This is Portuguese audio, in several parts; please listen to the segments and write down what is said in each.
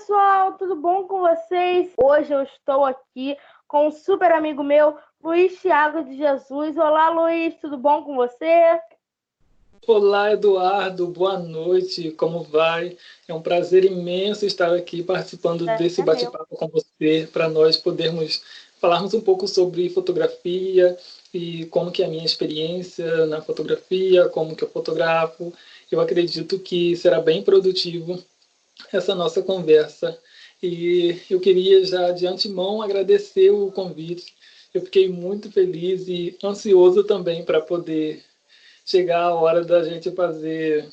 pessoal, tudo bom com vocês? Hoje eu estou aqui com um super amigo meu, Luiz Thiago de Jesus. Olá, Luiz, tudo bom com você? Olá, Eduardo, boa noite, como vai? É um prazer imenso estar aqui participando é, desse bate-papo com você, para nós podermos falarmos um pouco sobre fotografia e como que é a minha experiência na fotografia, como que eu fotografo. Eu acredito que será bem produtivo essa nossa conversa. E eu queria já de antemão agradecer o convite. Eu fiquei muito feliz e ansioso também para poder chegar a hora da gente fazer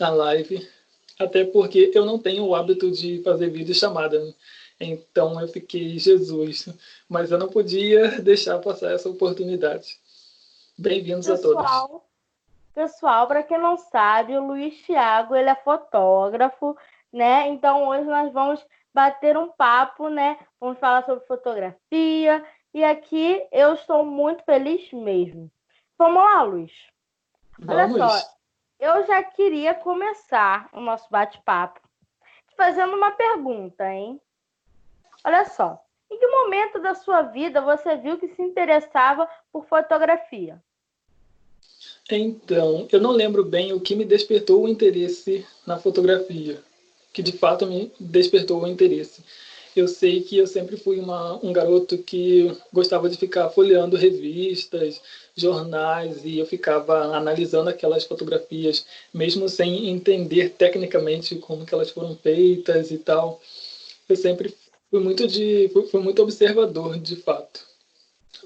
a live, até porque eu não tenho o hábito de fazer vídeo chamada. Então eu fiquei, Jesus, mas eu não podia deixar passar essa oportunidade. Bem-vindos a todos. Pessoal, para quem não sabe, o Luiz Thiago, ele é fotógrafo, né? Então hoje nós vamos bater um papo, né? Vamos falar sobre fotografia e aqui eu estou muito feliz mesmo. Vamos lá, Luiz. Olha vamos. só, eu já queria começar o nosso bate-papo fazendo uma pergunta, hein? Olha só, em que momento da sua vida você viu que se interessava por fotografia? Então, eu não lembro bem o que me despertou o interesse na fotografia que de fato me despertou o interesse. Eu sei que eu sempre fui uma, um garoto que gostava de ficar folheando revistas, jornais, e eu ficava analisando aquelas fotografias, mesmo sem entender tecnicamente como que elas foram feitas e tal. Eu sempre fui muito, de, fui, muito observador, de fato.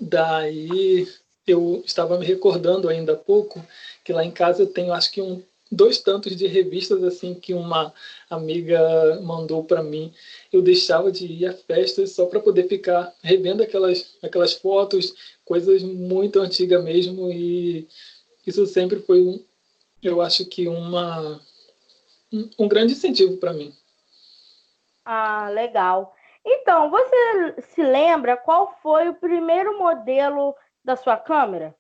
Daí eu estava me recordando ainda há pouco que lá em casa eu tenho acho que um dois tantos de revistas assim que uma amiga mandou para mim. Eu deixava de ir a festas só para poder ficar revendo aquelas aquelas fotos, coisas muito antigas mesmo e isso sempre foi um, eu acho que uma um, um grande incentivo para mim. Ah, legal. Então, você se lembra qual foi o primeiro modelo da sua câmera?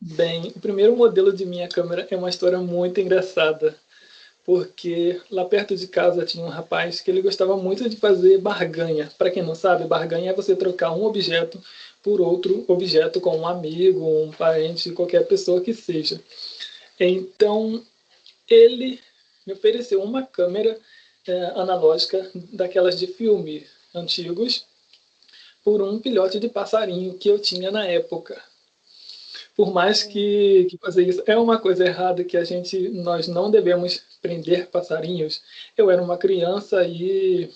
Bem, o primeiro modelo de minha câmera é uma história muito engraçada, porque lá perto de casa tinha um rapaz que ele gostava muito de fazer barganha. Para quem não sabe, barganha é você trocar um objeto por outro objeto com um amigo, um parente, qualquer pessoa que seja. Então, ele me ofereceu uma câmera é, analógica daquelas de filme antigos por um filhote de passarinho que eu tinha na época por mais que, que, fazer isso é uma coisa errada que a gente nós não devemos prender passarinhos. Eu era uma criança e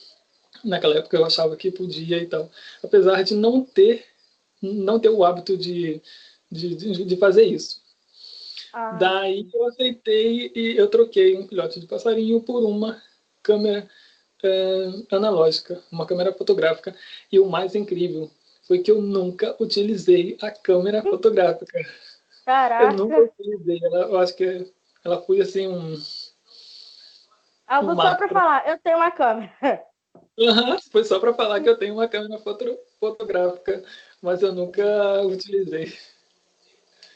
naquela época eu achava que podia e tal, apesar de não ter não ter o hábito de de, de fazer isso. Ah. Daí eu aceitei e eu troquei um filhote de passarinho por uma câmera é, analógica, uma câmera fotográfica. E o mais incrível foi que eu nunca utilizei a câmera fotográfica. Caraca! Eu nunca utilizei. Ela, eu acho que ela foi assim um. Ah, um só para falar, eu tenho uma câmera. Uhum, foi só para falar que eu tenho uma câmera foto, fotográfica, mas eu nunca utilizei.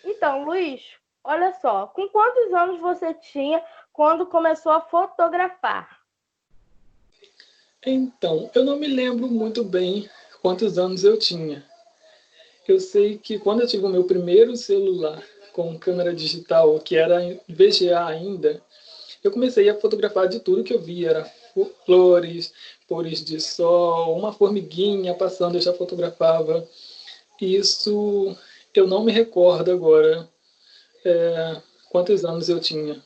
Então, Luiz, olha só, com quantos anos você tinha quando começou a fotografar? Então, eu não me lembro muito bem quantos anos eu tinha. Eu sei que quando eu tive o meu primeiro celular com câmera digital, que era VGA ainda, eu comecei a fotografar de tudo que eu via. Era flores, pores de sol, uma formiguinha passando, eu já fotografava. Isso eu não me recordo agora é, quantos anos eu tinha.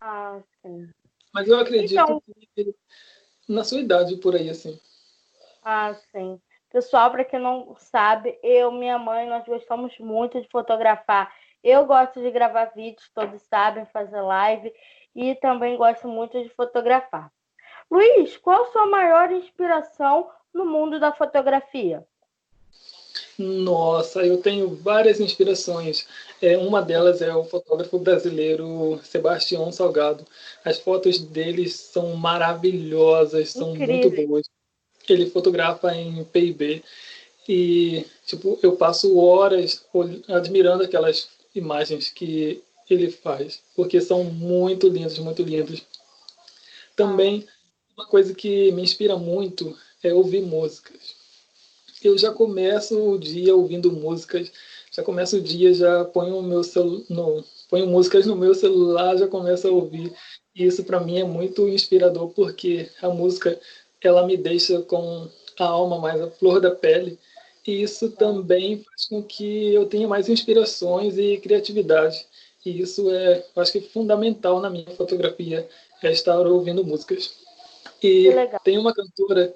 Ah, sim. Mas eu acredito então... que na sua idade, por aí, assim. Ah, sim. Pessoal, para quem não sabe, eu, minha mãe, nós gostamos muito de fotografar. Eu gosto de gravar vídeos, todos sabem, fazer live e também gosto muito de fotografar. Luiz, qual a sua maior inspiração no mundo da fotografia? Nossa, eu tenho várias inspirações. É, uma delas é o fotógrafo brasileiro Sebastião Salgado. As fotos dele são maravilhosas, são Incrível. muito boas ele fotografa em PIB e tipo eu passo horas admirando aquelas imagens que ele faz porque são muito lindas muito lindas também uma coisa que me inspira muito é ouvir músicas. Eu já começo o dia ouvindo músicas, já começo o dia, já ponho meu celular, ponho músicas no meu celular, já começo a ouvir. E isso para mim é muito inspirador porque a música ela me deixa com a alma mais a flor da pele. E isso também faz com que eu tenha mais inspirações e criatividade. E isso é, acho que é fundamental na minha fotografia, é estar ouvindo músicas. E tem uma cantora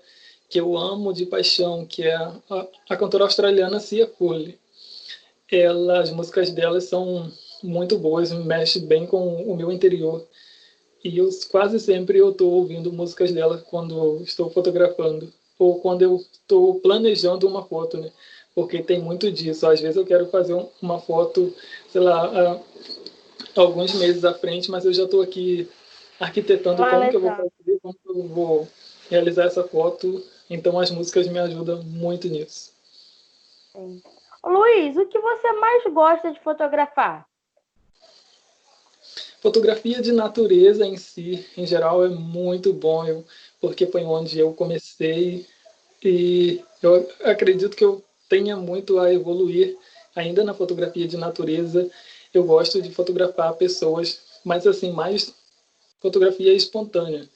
que eu amo de paixão, que é a, a cantora australiana Cia Curley. Ela, as músicas dela são muito boas, mexe bem com o meu interior. E eu quase sempre eu estou ouvindo músicas dela quando estou fotografando ou quando eu estou planejando uma foto, né? Porque tem muito disso. Às vezes eu quero fazer uma foto, sei lá, alguns meses à frente, mas eu já estou aqui arquitetando ah, como legal. que eu vou fazer, como que eu vou realizar essa foto. Então as músicas me ajudam muito nisso. Sim. Luiz, o que você mais gosta de fotografar? Fotografia de natureza em si, em geral, é muito bom, eu, porque foi onde eu comecei e eu acredito que eu tenha muito a evoluir ainda na fotografia de natureza. Eu gosto de fotografar pessoas, mas assim, mais fotografia espontânea.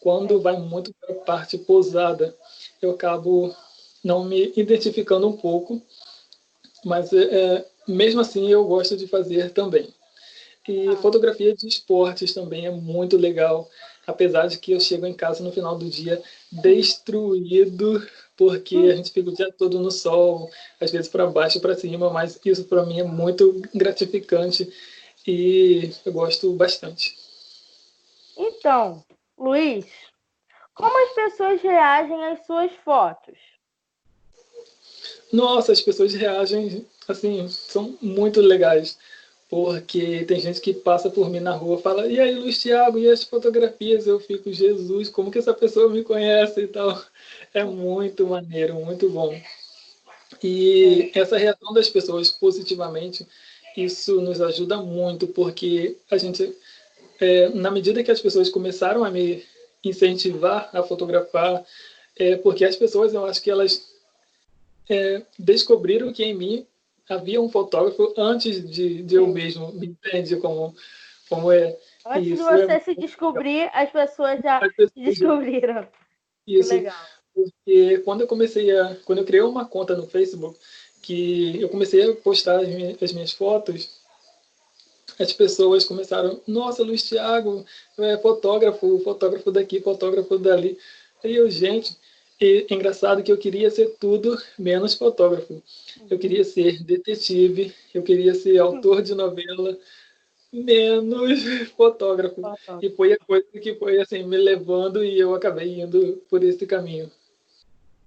Quando vai muito para a parte posada, eu acabo não me identificando um pouco, mas é, mesmo assim eu gosto de fazer também. E ah. fotografia de esportes também é muito legal, apesar de que eu chego em casa no final do dia destruído, porque a gente fica o dia todo no sol, às vezes para baixo e para cima, mas isso para mim é muito gratificante e eu gosto bastante. Então, Luiz, como as pessoas reagem às suas fotos? Nossa, as pessoas reagem assim, são muito legais porque tem gente que passa por mim na rua fala, e aí Luiz Thiago, e as fotografias? Eu fico, Jesus, como que essa pessoa me conhece e tal. É muito maneiro, muito bom. E essa reação das pessoas positivamente, isso nos ajuda muito, porque a gente, é, na medida que as pessoas começaram a me incentivar a fotografar, é, porque as pessoas, eu acho que elas é, descobriram que em mim havia um fotógrafo antes de, de eu mesmo me entende como, como é. Antes isso, de você é... se descobrir, as pessoas já pessoas descobriram. Isso. Que legal. Porque quando eu comecei a. Quando eu criei uma conta no Facebook, que eu comecei a postar as minhas, as minhas fotos, as pessoas começaram, nossa, Luiz Thiago, é fotógrafo, fotógrafo daqui, fotógrafo dali. Aí eu, gente, e é engraçado que eu queria ser tudo menos fotógrafo. Eu queria ser detetive, eu queria ser autor de novela, menos fotógrafo. E foi a coisa que foi assim me levando e eu acabei indo por esse caminho.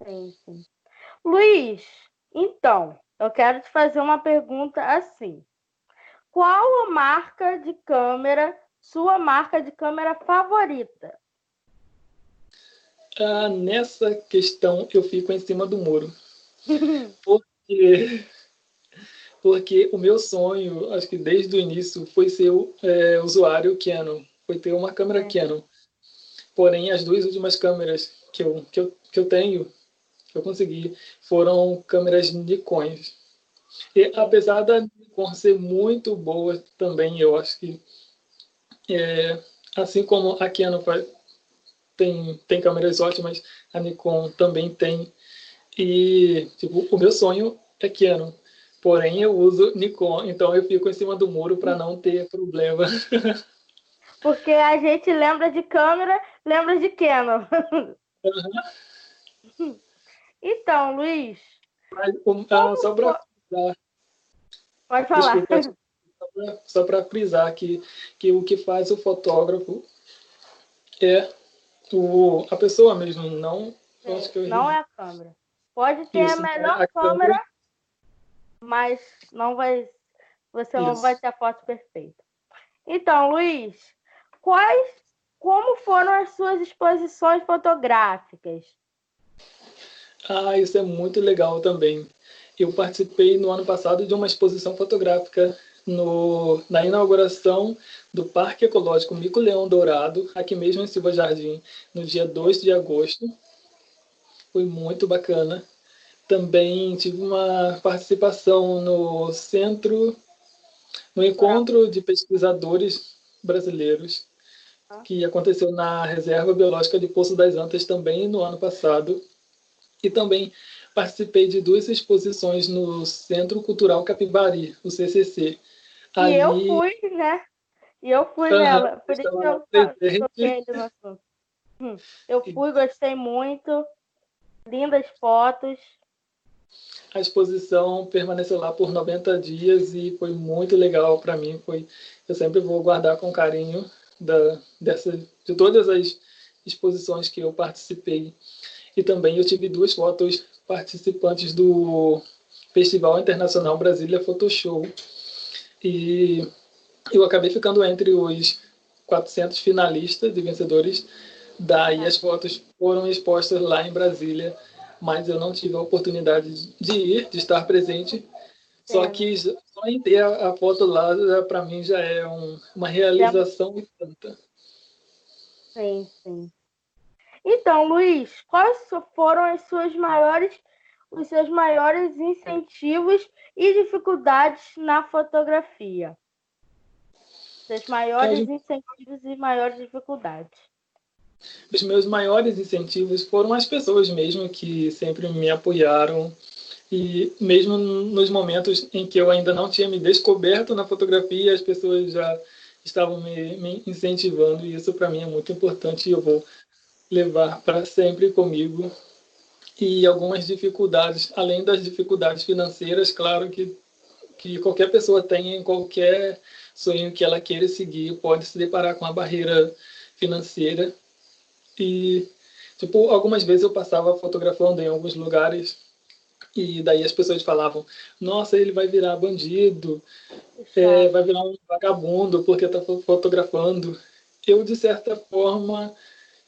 Sim, sim. Luiz, então, eu quero te fazer uma pergunta assim. Qual a marca de câmera, sua marca de câmera favorita? Ah, nessa questão eu fico em cima do muro. Porque, porque o meu sonho, acho que desde o início, foi ser é, usuário Canon, foi ter uma câmera é. Canon. Porém, as duas últimas câmeras que eu, que eu, que eu tenho, que eu consegui, foram câmeras Nikon. E apesar da Nikon ser muito boa também, eu acho que, é, assim como a Canon tem, tem câmeras ótimas, a Nikon também tem. E, tipo, o meu sonho é Canon. Porém, eu uso Nikon, então eu fico em cima do muro para não ter problema. Porque a gente lembra de câmera, lembra de Canon. Uhum. Então, Luiz. Mas, um, ah, só para Pode falar. Desculpa, só para frisar que, que o que faz o fotógrafo é o, a pessoa mesmo, não. É, não é a câmera. Pode ter Isso, a melhor a câmera, câmera, mas não vai. Você Isso. não vai ter a foto perfeita. Então, Luiz, quais, como foram as suas exposições fotográficas? Ah, isso é muito legal também. Eu participei no ano passado de uma exposição fotográfica no, na inauguração do Parque Ecológico Mico Leão Dourado, aqui mesmo em Silva Jardim, no dia 2 de agosto. Foi muito bacana. Também tive uma participação no centro, no encontro de pesquisadores brasileiros, que aconteceu na Reserva Biológica de Poço das Antas também no ano passado. E também participei de duas exposições no Centro Cultural Capivari, o CCC. Ali... E eu fui, né? E eu fui uhum, nela, por isso que eu toquei no assunto. Hum, eu fui, gostei muito, lindas fotos. A exposição permaneceu lá por 90 dias e foi muito legal para mim. Foi, eu sempre vou guardar com carinho da, dessa, de todas as exposições que eu participei. E também eu tive duas fotos participantes do Festival Internacional Brasília Photoshow. E eu acabei ficando entre os 400 finalistas e vencedores. Daí as fotos foram expostas lá em Brasília, mas eu não tive a oportunidade de ir, de estar presente. Só é. que só em ter a, foto lá, para mim, já é um, uma realização e tanta. Sim, sim. Então, Luiz, quais foram as suas maiores, os seus maiores incentivos e dificuldades na fotografia? Seus maiores incentivos e maiores dificuldades. Os meus maiores incentivos foram as pessoas mesmo que sempre me apoiaram e mesmo nos momentos em que eu ainda não tinha me descoberto na fotografia, as pessoas já estavam me, me incentivando e isso para mim é muito importante e eu vou levar para sempre comigo. E algumas dificuldades, além das dificuldades financeiras, claro que, que qualquer pessoa tem em qualquer sonho que ela queira seguir, pode se deparar com a barreira financeira. E, tipo, algumas vezes eu passava fotografando em alguns lugares e daí as pessoas falavam: Nossa, ele vai virar bandido, é, vai virar um vagabundo porque está fotografando. Eu, de certa forma,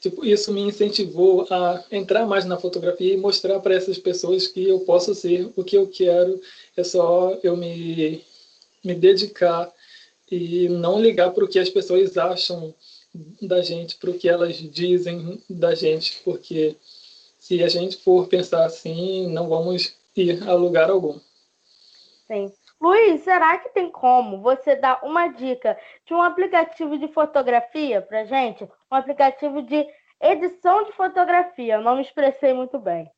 tipo, isso me incentivou a entrar mais na fotografia e mostrar para essas pessoas que eu posso ser o que eu quero, é só eu me, me dedicar e não ligar para o que as pessoas acham da gente, para o que elas dizem da gente, porque se a gente for pensar assim, não vamos ir a lugar algum. Sim. Luiz, será que tem como você dar uma dica de um aplicativo de fotografia para gente? Um aplicativo de edição de fotografia. Eu não me expressei muito bem.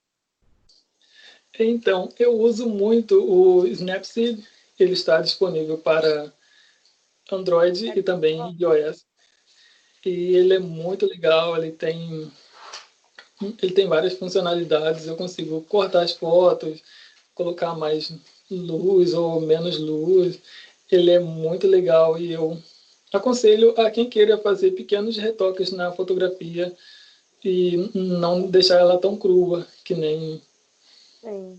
Então, eu uso muito o Snapseed. Ele está disponível para Android e também iOS. E ele é muito legal, ele tem ele tem várias funcionalidades, eu consigo cortar as fotos, colocar mais luz ou menos luz. Ele é muito legal e eu aconselho a quem queira fazer pequenos retoques na fotografia e não deixar ela tão crua que nem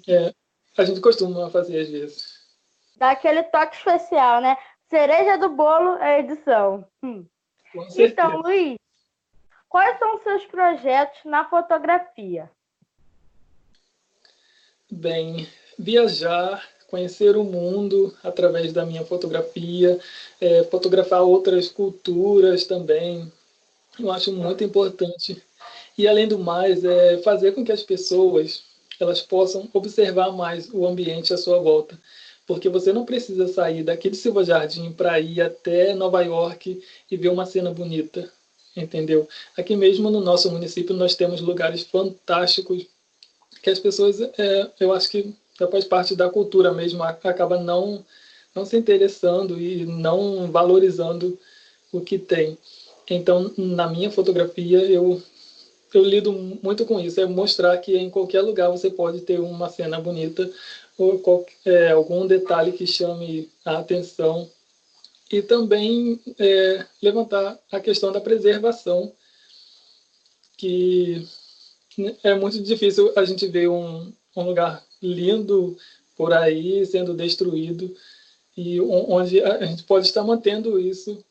é, a gente costuma fazer às vezes. Dá aquele toque especial, né? Cereja do bolo é edição. Hum. Então, Luiz, quais são os seus projetos na fotografia? Bem, viajar, conhecer o mundo através da minha fotografia, é, fotografar outras culturas também. Eu acho muito importante. E além do mais, é fazer com que as pessoas elas possam observar mais o ambiente à sua volta porque você não precisa sair daqui de Silva Jardim para ir até Nova York e ver uma cena bonita, entendeu? Aqui mesmo no nosso município nós temos lugares fantásticos que as pessoas, é, eu acho que faz parte da cultura mesmo, acaba não não se interessando e não valorizando o que tem. Então, na minha fotografia, eu eu lido muito com isso, é mostrar que em qualquer lugar você pode ter uma cena bonita ou qualquer, é, algum detalhe que chame a atenção e também é, levantar a questão da preservação, que é muito difícil a gente ver um, um lugar lindo por aí sendo destruído e onde a gente pode estar mantendo isso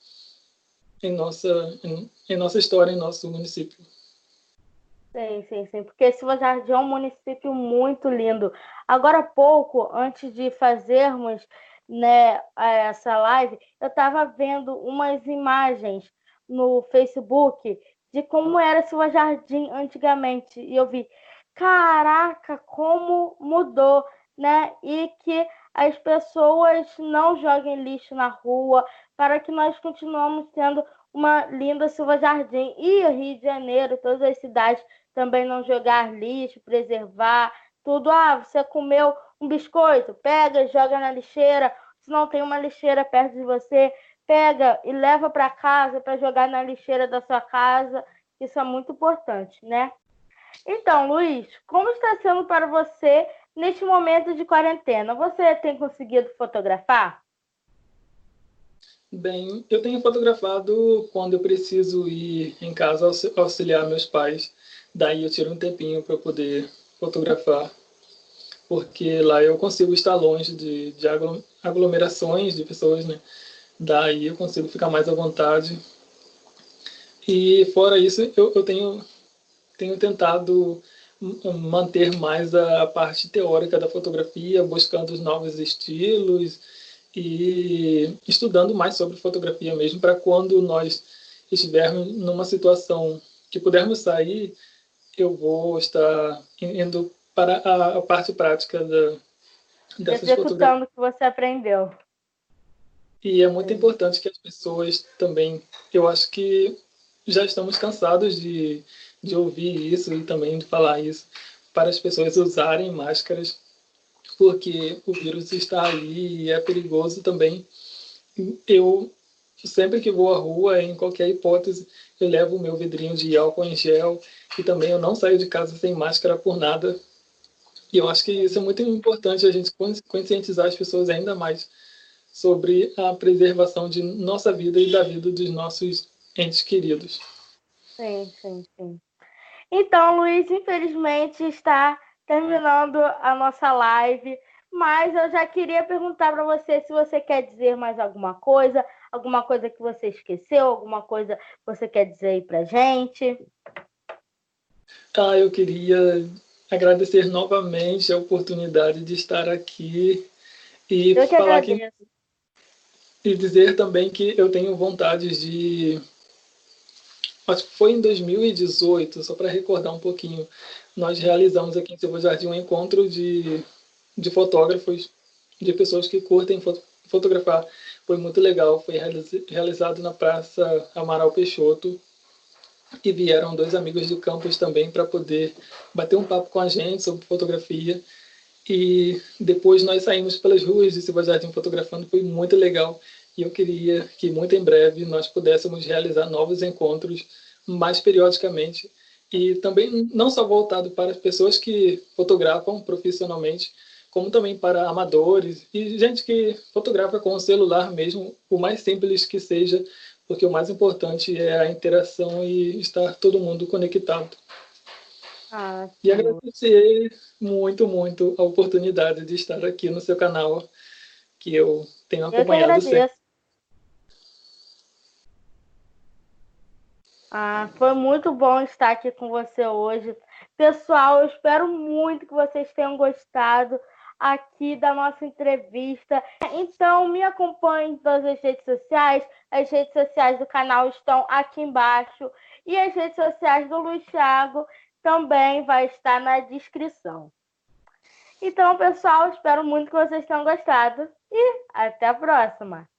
em nossa, em, em nossa história, em nosso município. Sim, sim, sim. Porque Silva Jardim é um município muito lindo. Agora há pouco, antes de fazermos né, essa live, eu estava vendo umas imagens no Facebook de como era Silva Jardim antigamente. E eu vi, caraca, como mudou, né? E que as pessoas não joguem lixo na rua, para que nós continuemos tendo uma linda Silva Jardim. E Rio de Janeiro, todas as cidades, também não jogar lixo, preservar tudo. Ah, você comeu um biscoito, pega, joga na lixeira. Se não tem uma lixeira perto de você, pega e leva para casa para jogar na lixeira da sua casa. Isso é muito importante, né? Então, Luiz, como está sendo para você neste momento de quarentena? Você tem conseguido fotografar? Bem, eu tenho fotografado quando eu preciso ir em casa auxiliar meus pais. Daí eu tiro um tempinho para poder fotografar, porque lá eu consigo estar longe de, de aglomerações de pessoas, né? Daí eu consigo ficar mais à vontade. E fora isso, eu, eu tenho, tenho tentado manter mais a, parte teórica da fotografia, buscando os novos estilos e estudando mais sobre fotografia mesmo, para quando nós estivermos numa situação que pudermos sair, eu vou estar indo para a, a parte prática da, dessas Executando o que você aprendeu. E é muito importante que as pessoas também, eu acho que já estamos cansados de, de ouvir isso e também de falar isso, para as pessoas usarem máscaras, porque o vírus está ali e é perigoso também. Eu, sempre que vou à rua, em qualquer hipótese, eu levo o meu vidrinho de álcool em gel e também eu não saio de casa sem máscara por nada. E eu acho que isso é muito importante a gente conscientizar as pessoas ainda mais sobre a preservação de nossa vida e da vida dos nossos entes queridos. Sim, sim, sim. Então, Luiz, infelizmente está terminando a nossa live, mas eu já queria perguntar para você se você quer dizer mais alguma coisa, alguma coisa que você esqueceu, alguma coisa que você quer dizer aí para gente. Ah, eu queria agradecer novamente a oportunidade de estar aqui e eu que falar agradeço. que e dizer também que eu tenho vontade de. Que foi em 2018, só para recordar um pouquinho, nós realizamos aqui em Silva Jardim um encontro de, de fotógrafos, de pessoas que curtem fotografar. Foi muito legal, foi realizado na Praça Amaral Peixoto, e vieram dois amigos do campus também para poder bater um papo com a gente sobre fotografia. E depois nós saímos pelas ruas de Silva Jardim fotografando, foi muito legal. E eu queria que muito em breve nós pudéssemos realizar novos encontros mais periodicamente e também não só voltado para as pessoas que fotografam profissionalmente, como também para amadores e gente que fotografa com o celular mesmo, o mais simples que seja, porque o mais importante é a interação e estar todo mundo conectado. Ah, e agradecer muito, muito a oportunidade de estar aqui no seu canal, que eu tenho acompanhado eu sempre. Ah, foi muito bom estar aqui com você hoje. Pessoal, eu espero muito que vocês tenham gostado aqui da nossa entrevista. Então, me acompanhe em todas as redes sociais. As redes sociais do canal estão aqui embaixo. E as redes sociais do Luiz Thiago também vai estar na descrição. Então, pessoal, espero muito que vocês tenham gostado e até a próxima!